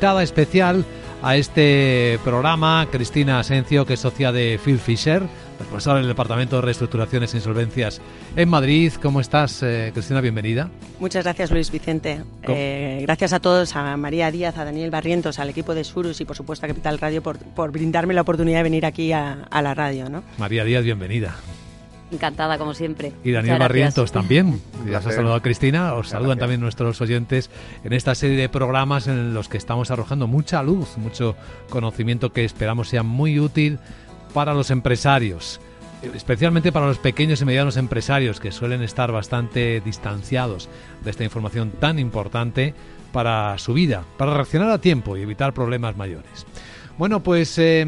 Invitada especial a este programa, Cristina Asencio, que es socia de Phil Fisher, responsable del Departamento de Reestructuraciones e Insolvencias en Madrid. ¿Cómo estás, eh, Cristina? Bienvenida. Muchas gracias, Luis Vicente. Eh, gracias a todos, a María Díaz, a Daniel Barrientos, al equipo de Surus y, por supuesto, a Capital Radio por, por brindarme la oportunidad de venir aquí a, a la radio. ¿no? María Díaz, bienvenida. Encantada, como siempre. Y Daniel Barrientos también. Ya se ha saludado a Cristina. Os saludan también nuestros oyentes en esta serie de programas en los que estamos arrojando mucha luz, mucho conocimiento que esperamos sea muy útil para los empresarios. Especialmente para los pequeños y medianos empresarios que suelen estar bastante distanciados de esta información tan importante para su vida, para reaccionar a tiempo y evitar problemas mayores. Bueno, pues eh,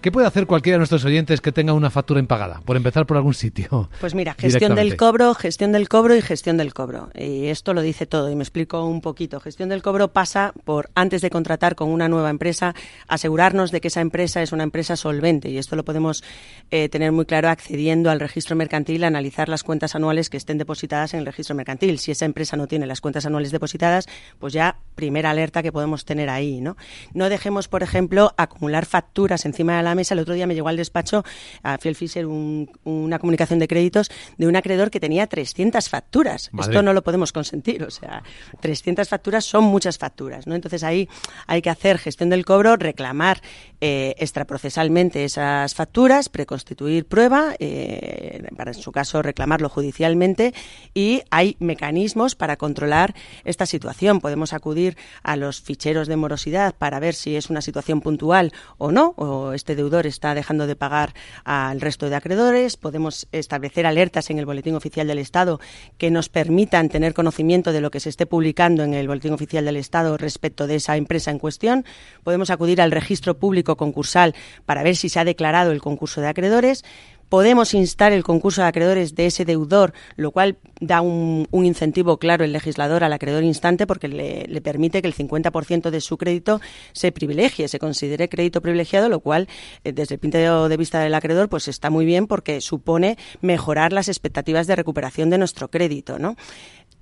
¿Qué puede hacer cualquiera de nuestros oyentes que tenga una factura impagada? Por empezar por algún sitio. Pues mira, gestión del cobro, gestión del cobro y gestión del cobro. Y esto lo dice todo y me explico un poquito. Gestión del cobro pasa por, antes de contratar con una nueva empresa, asegurarnos de que esa empresa es una empresa solvente. Y esto lo podemos eh, tener muy claro accediendo al registro mercantil, analizar las cuentas anuales que estén depositadas en el registro mercantil. Si esa empresa no tiene las cuentas anuales depositadas, pues ya primera alerta que podemos tener ahí. No, no dejemos, por ejemplo, acumular facturas encima de la mesa. El otro día me llegó al despacho a Fiel Fisher una comunicación de créditos de un acreedor que tenía 300 facturas. Esto no lo podemos consentir. O sea, 300 facturas son muchas facturas. ¿no? Entonces ahí hay que hacer gestión del cobro, reclamar eh, extraprocesalmente esas facturas, preconstituir prueba, eh, para en su caso reclamarlo judicialmente y hay mecanismos para controlar esta situación. Podemos acudir a los ficheros de morosidad para ver si es una situación puntual o no, o este deudor está dejando de pagar al resto de acreedores. Podemos establecer alertas en el Boletín Oficial del Estado que nos permitan tener conocimiento de lo que se esté publicando en el Boletín Oficial del Estado respecto de esa empresa en cuestión. Podemos acudir al registro público concursal para ver si se ha declarado el concurso de acreedores podemos instar el concurso de acreedores de ese deudor, lo cual da un, incentivo claro el legislador al acreedor instante porque le, permite que el 50% de su crédito se privilegie, se considere crédito privilegiado, lo cual eh, desde el punto de vista del acreedor pues está muy bien porque supone mejorar las expectativas de recuperación de nuestro crédito, ¿no?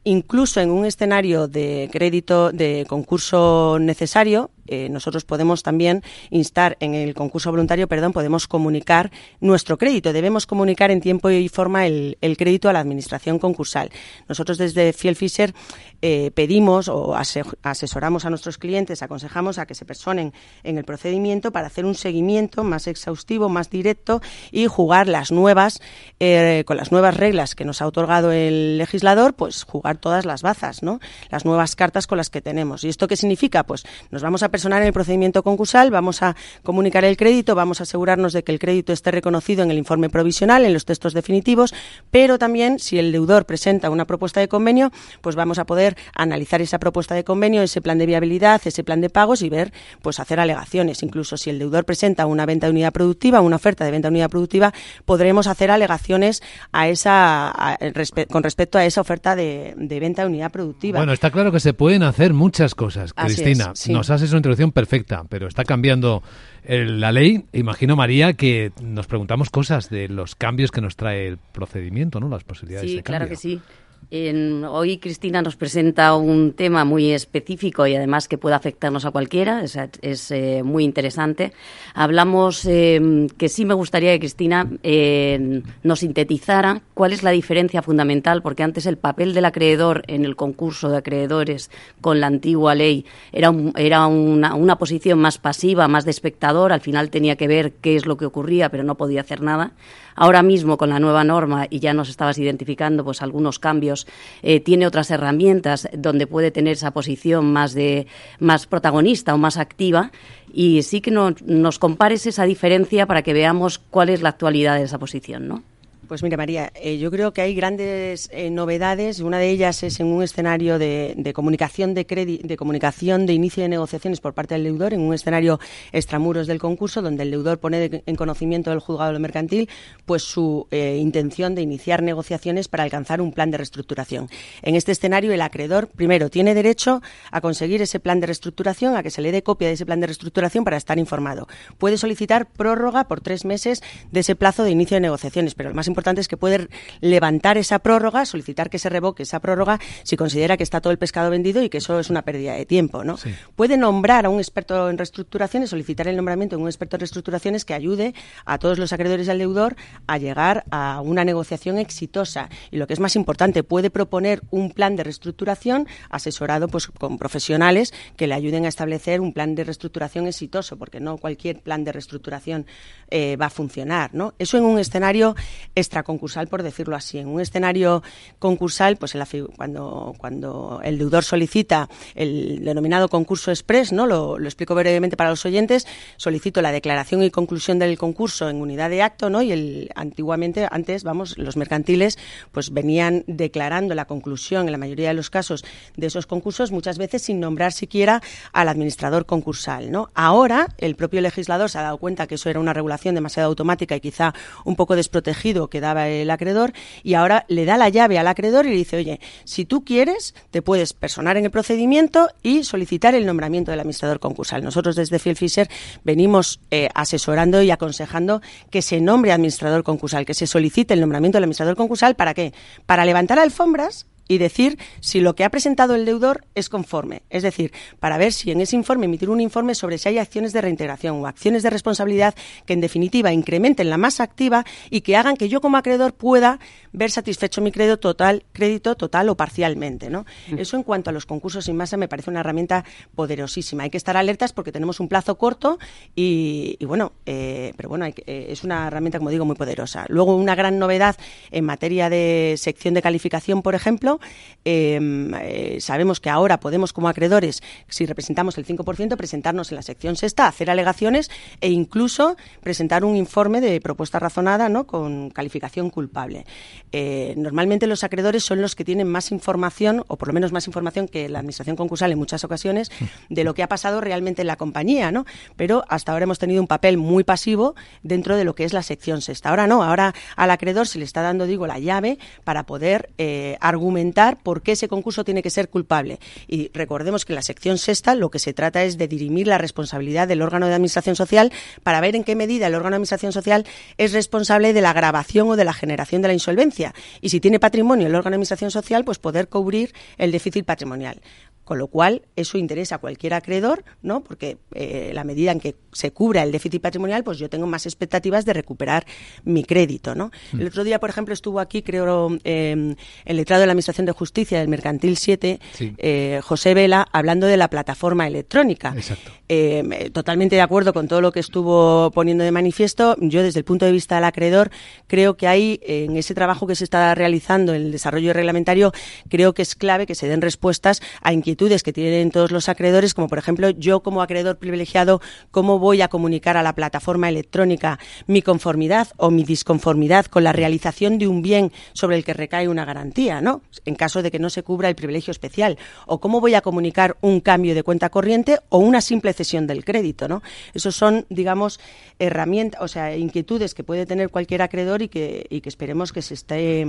incluso en un escenario de crédito de concurso necesario, eh, nosotros podemos también instar en el concurso voluntario, perdón, podemos comunicar nuestro crédito. Debemos comunicar en tiempo y forma el, crédito a la administración concursal. Nosotros desde Fiel Fisher eh, pedimos o asesoramos a nuestros clientes, aconsejamos a que se personen en el procedimiento para hacer un seguimiento más exhaustivo, más directo y jugar las nuevas, eh, con las nuevas reglas que nos ha otorgado el legislador, pues jugar todas las bazas, ¿no? Las nuevas cartas con las que tenemos. ¿Y esto qué significa? Pues nos vamos a personar en el procedimiento concursal, vamos a comunicar el crédito, vamos a asegurarnos de que el crédito esté reconocido en el informe provisional, en los textos definitivos, pero también si el deudor presenta una propuesta de convenio, pues vamos a poder analizar esa propuesta de convenio, ese plan de viabilidad, ese plan de pagos y ver, pues hacer alegaciones. Incluso si el deudor presenta una venta de unidad productiva, una oferta de venta de unidad productiva, podremos hacer alegaciones a esa, con respecto a esa oferta de, venta de unidad productiva. Bueno, está claro que se pueden hacer muchas cosas, Cristina. Nos haces una introducción perfecta, pero está cambiando la ley. Imagino, María, que nos preguntamos cosas de los cambios que nos trae el procedimiento, ¿no? Las posibilidades sí, de cambio. claro que sí hoy Cristina nos presenta un tema muy específico y además que puede afectarnos a cualquiera, es, eh, muy interesante. Hablamos eh, que sí me gustaría que Cristina eh, nos sintetizara cuál es la diferencia fundamental, porque antes el papel del acreedor en el concurso de acreedores con la antigua ley era, era una, una posición más pasiva, más de espectador, al final tenía que ver qué es lo que ocurría, pero no podía hacer nada. Ahora mismo con la nueva norma, y ya nos estabas identificando pues algunos cambios, eh, tiene otras herramientas donde puede tener esa posición más de más protagonista o más activa y sí que nos compares esa diferencia para que veamos cuál es la actualidad de esa posición, ¿no? Pues mira, María, eh, yo creo que hay grandes eh, novedades. Una de ellas es en un escenario de, comunicación de, de comunicación de inicio de negociaciones por parte del deudor, en un escenario extramuros del concurso, donde el deudor pone en conocimiento del juzgado de mercantil pues su eh, intención de iniciar negociaciones para alcanzar un plan de reestructuración. En este escenario, el acreedor, primero, tiene derecho a conseguir ese plan de reestructuración, a que se le dé copia de ese plan de reestructuración para estar informado. Puede solicitar prórroga por tres meses de ese plazo de inicio de negociaciones, pero lo más es que puede levantar esa prórroga, solicitar que se revoque esa prórroga si considera que está todo el pescado vendido y que eso es una pérdida de tiempo. ¿no? Puede nombrar a un experto en reestructuraciones, solicitar el nombramiento de un experto en reestructuraciones que ayude a todos los acreedores y al deudor a llegar a una negociación exitosa. Y lo que es más importante, puede proponer un plan de reestructuración asesorado pues, con profesionales que le ayuden a establecer un plan de reestructuración exitoso, porque no cualquier plan de reestructuración eh, va a funcionar. ¿no? Eso en un escenario extraconcursal, por decirlo así. En un escenario concursal, pues cuando, cuando el deudor solicita el denominado concurso express, ¿no? Lo, explico brevemente para los oyentes, solicito la declaración y conclusión del concurso en unidad de acto, ¿no? Y antiguamente, antes, vamos, los mercantiles, pues venían declarando la conclusión, en la mayoría de los casos, de esos concursos, muchas veces sin nombrar siquiera al administrador concursal, ¿no? Ahora, el propio legislador se ha dado cuenta que eso era una regulación demasiado automática y quizá un poco desprotegido daba el acreedor, y ahora le da la llave al acreedor y le dice, oye, si tú quieres, te puedes personar en el procedimiento y solicitar el nombramiento del administrador concursal. Nosotros desde Phil Fisher venimos eh, asesorando y aconsejando que se nombre administrador concursal, que se solicite el nombramiento del administrador concursal, ¿para qué? Para levantar alfombras y decir si lo que ha presentado el deudor es conforme. Es decir, para ver si en ese informe emitir un informe sobre si hay acciones de reintegración o acciones de responsabilidad que en definitiva incrementen la masa activa y que hagan que yo como acreedor pueda ver satisfecho mi crédito total, crédito total o parcialmente. ¿no? Mm. Eso en cuanto a los concursos sin masa me parece una herramienta poderosísima. Hay que estar alertas porque tenemos un plazo corto y, bueno, eh, pero bueno, eh, es una herramienta, como digo, muy poderosa. Luego, una gran novedad en materia de sección de calificación, por ejemplo, Em, eh, sabemos que ahora podemos, como acreedores, si representamos el 5%, presentarnos en la sección sexta, hacer alegaciones e incluso presentar un informe de propuesta razonada ¿no? con calificación culpable. Eh, normalmente los acreedores son los que tienen más información, o por lo menos más información que la Administración concursal en muchas ocasiones, de lo que ha pasado realmente en la compañía, ¿no? Pero hasta ahora hemos tenido un papel muy pasivo dentro de lo que es la sección sexta. Ahora no, ahora al acreedor se le está dando, digo, la llave para poder eh, argumentar por qué ese concurso tiene que ser culpable. Y recordemos que en la sección sexta lo que se trata es de dirimir la responsabilidad del órgano de administración social para ver en qué medida el órgano de administración social es responsable de la grabación o de la generación de la insolvencia. Y si tiene patrimonio el órgano de administración social, pues poder cubrir el déficit patrimonial. Con lo cual, eso interesa a cualquier acreedor, ¿no? Porque eh, la medida en que se cubra el déficit patrimonial, pues yo tengo más expectativas de recuperar mi crédito, ¿no? Mm. El otro día, por ejemplo, estuvo aquí, creo, eh, el letrado de la Administración de Justicia del Mercantil 7, eh, José Vela, hablando de la plataforma electrónica. Exacto. Eh, totalmente de acuerdo con todo lo que estuvo poniendo de manifiesto. Yo, desde el punto de vista del acreedor, creo que hay, en ese trabajo que se está realizando, en el desarrollo reglamentario, creo que es clave que se den respuestas a inquietudes que tienen todos los acreedores, como por ejemplo yo como acreedor privilegiado, cómo voy a comunicar a la plataforma electrónica mi conformidad o mi disconformidad con la realización de un bien sobre el que recae una garantía, ¿no? En caso de que no se cubra el privilegio especial, o cómo voy a comunicar un cambio de cuenta corriente o una simple cesión del crédito, ¿no? Esos son, digamos, herramientas, o sea, inquietudes que puede tener cualquier acreedor y que, y que esperemos que se esté,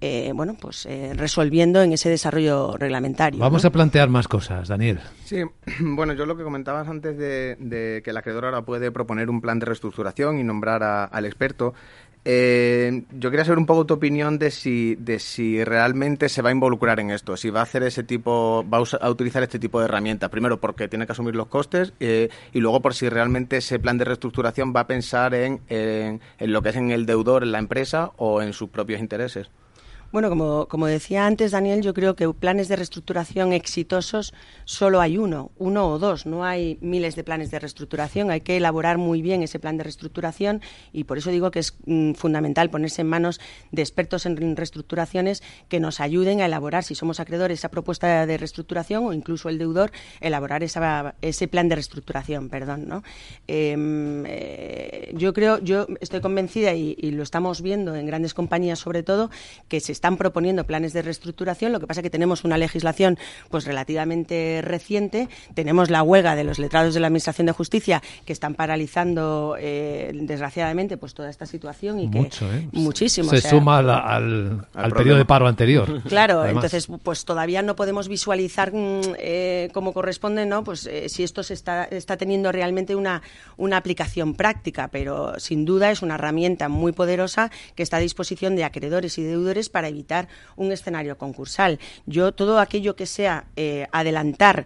eh, bueno, pues eh, resolviendo en ese desarrollo reglamentario. Vamos a plantear más cosas, Daniel. Sí, bueno, yo lo que comentabas antes de, que el acreedor ahora puede proponer un plan de reestructuración y nombrar al experto, eh, yo quería saber un poco tu opinión de si, de si realmente se va a involucrar en esto, si va a hacer ese tipo, va a, utilizar este tipo de herramientas. Primero porque tiene que asumir los costes eh, y luego por si realmente ese plan de reestructuración va a pensar en, en lo que es en el deudor, en la empresa o en sus propios intereses. Bueno, como, como decía antes, Daniel, yo creo que planes de reestructuración exitosos solo hay uno, uno o dos. No hay miles de planes de reestructuración. Hay que elaborar muy bien ese plan de reestructuración y por eso digo que es mm, fundamental ponerse en manos de expertos en reestructuraciones que nos ayuden a elaborar, si somos acreedores, esa propuesta de reestructuración o incluso el deudor, elaborar esa, ese plan de reestructuración. Perdón, ¿no? Em, eh, yo creo, yo estoy convencida y, y lo estamos viendo en grandes compañías sobre todo, que se están proponiendo planes de reestructuración. Lo que pasa es que tenemos una legislación pues relativamente reciente. Tenemos la huelga de los letrados de la Administración de Justicia que están paralizando, eh, desgraciadamente, pues toda esta situación y Mucho, que ¿eh? muchísimo. Se o sea, suma al, al, al periodo de paro anterior. Claro, Además. entonces pues todavía no podemos visualizar mm, eh, como corresponde, ¿no? Pues eh, si esto se está, está teniendo realmente una, una aplicación práctica, pero sin duda es una herramienta muy poderosa que está a disposición de acreedores y deudores para evitar un escenario concursal. Yo todo aquello que sea eh, adelantar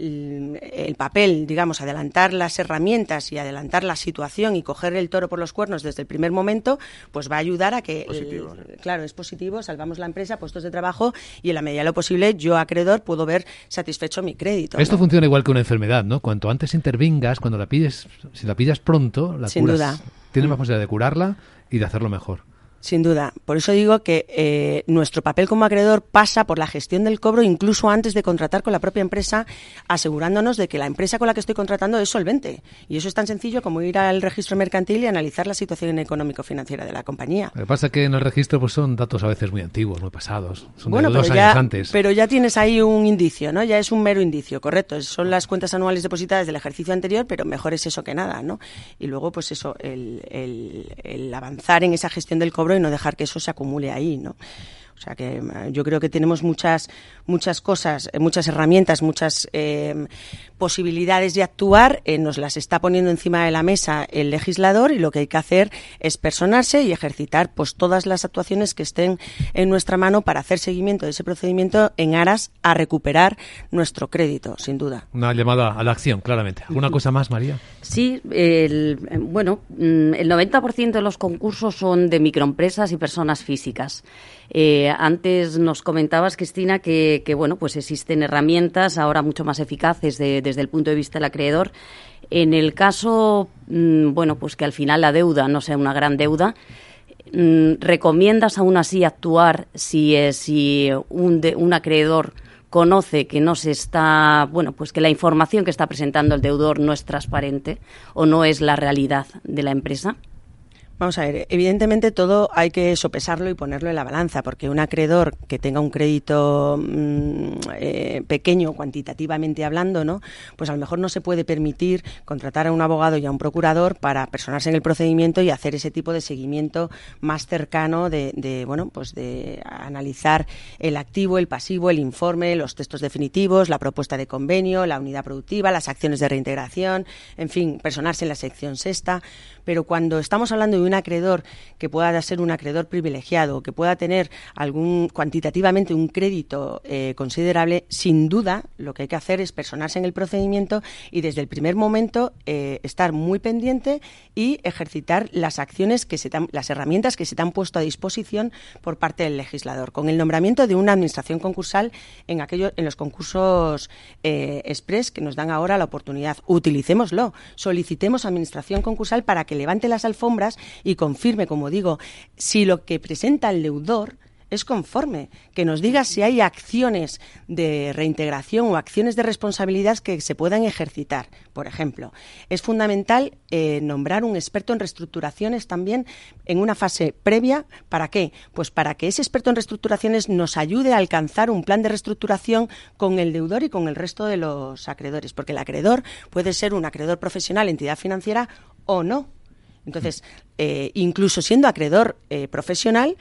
el papel, digamos, adelantar las herramientas y adelantar la situación y coger el toro por los cuernos desde el primer momento, pues va a ayudar a que, Positivo, el- claro, es positivo, salvamos la empresa, puestos de trabajo y en la medida de lo posible yo, acreedor, puedo ver satisfecho mi crédito. Esto ¿no? funciona igual que una enfermedad, ¿no? Cuanto antes intervingas, cuando la pilles, si la pillas pronto, la Sin curas. duda. Tienes más posibilidad de curarla y de hacerlo mejor. Sin duda. Por eso digo que eh, nuestro papel como acreedor pasa por la gestión del cobro incluso antes de contratar con la propia empresa, asegurándonos de que la empresa con la que estoy contratando es solvente. Y eso es tan sencillo como ir al registro mercantil y analizar la situación económico-financiera de la compañía. Lo que pasa es que en el registro pues son datos a veces muy antiguos, muy pasados. Son Bueno, de pero dos ya, años antes. pero ya tienes ahí un indicio, ¿no? Ya es un mero indicio, correcto. Son las cuentas anuales depositadas del ejercicio anterior, pero mejor es eso que nada, ¿no? Y luego, pues eso, el, el- el avanzar en esa gestión del cobro y no dejar que eso se acumule ahí, ¿no? O sea que eh, yo creo que tenemos muchas, muchas cosas, eh, muchas herramientas, muchas eh, posibilidades de actuar. eh, nos las está poniendo encima de la mesa el legislador y lo que hay que hacer es personarse y ejercitar pues todas las actuaciones que estén en nuestra mano para hacer seguimiento de ese procedimiento en aras a recuperar nuestro crédito, sin duda. Una llamada a la acción, claramente. ¿Alguna cosa más, María? Sí, el, bueno, mm, el 90% de los concursos son de microempresas y personas físicas. Eh, antes nos comentabas, Cristina, que, bueno, pues existen herramientas ahora mucho más eficaces de- desde el punto de vista del acreedor. En el caso, mm, bueno, pues que al final la deuda no sea una gran deuda, mm, ¿recomiendas aún así actuar si, si un, de- un acreedor conoce que no se está, bueno, pues que la información que está presentando el deudor no es transparente o no es la realidad de la empresa? Vamos a ver, evidentemente todo hay que sopesarlo y ponerlo en la balanza, porque un acreedor que tenga un crédito mm, eh, pequeño, cuantitativamente hablando, ¿no? Pues a lo mejor no se puede permitir contratar a un abogado y a un procurador para personarse en el procedimiento y hacer ese tipo de seguimiento más cercano de, de, bueno, pues de analizar el activo, el pasivo, el informe, los textos definitivos, la propuesta de convenio, la unidad productiva, las acciones de reintegración, en fin, personarse en la sección sexta. Pero cuando estamos hablando de un acreedor que pueda ser un acreedor privilegiado, que pueda tener algún cuantitativamente un crédito eh, considerable, sin duda lo que hay que hacer es personarse en el procedimiento y desde el primer momento eh, estar muy pendiente y ejercitar las acciones que se te han- las herramientas que se te han puesto a disposición por parte del legislador, con el nombramiento de una administración concursal en aquellos en los concursos eh, express que nos dan ahora la oportunidad. Utilicémoslo, solicitemos administración concursal para que levante las alfombras y confirme, como digo, si lo que presenta el deudor es conforme, que nos diga si hay acciones de reintegración o acciones de responsabilidad que se puedan ejercitar. Por ejemplo, es fundamental eh, nombrar un experto en reestructuraciones también en una fase previa. ¿Para qué? Pues para que ese experto en reestructuraciones nos ayude a alcanzar un plan de reestructuración con el deudor y con el resto de los acreedores, porque el acreedor puede ser un acreedor profesional, entidad financiera o no. Entonces, eh, incluso siendo acreedor eh, profesional,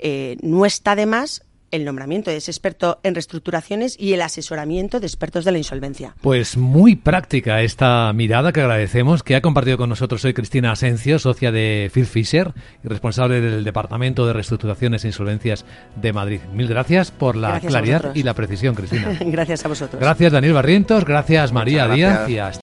eh, no está de más el nombramiento de ese experto en reestructuraciones y el asesoramiento de expertos de la insolvencia. Pues muy práctica esta mirada que agradecemos, que ha compartido con nosotros hoy Cristina Asencio, socia de Phil Fisher y responsable del Departamento de Reestructuraciones e Insolvencias de Madrid. Mil gracias por la Gracias claridad y la precisión, Cristina. Gracias a vosotros. Gracias Daniel Barrientos, gracias María Díaz y hasta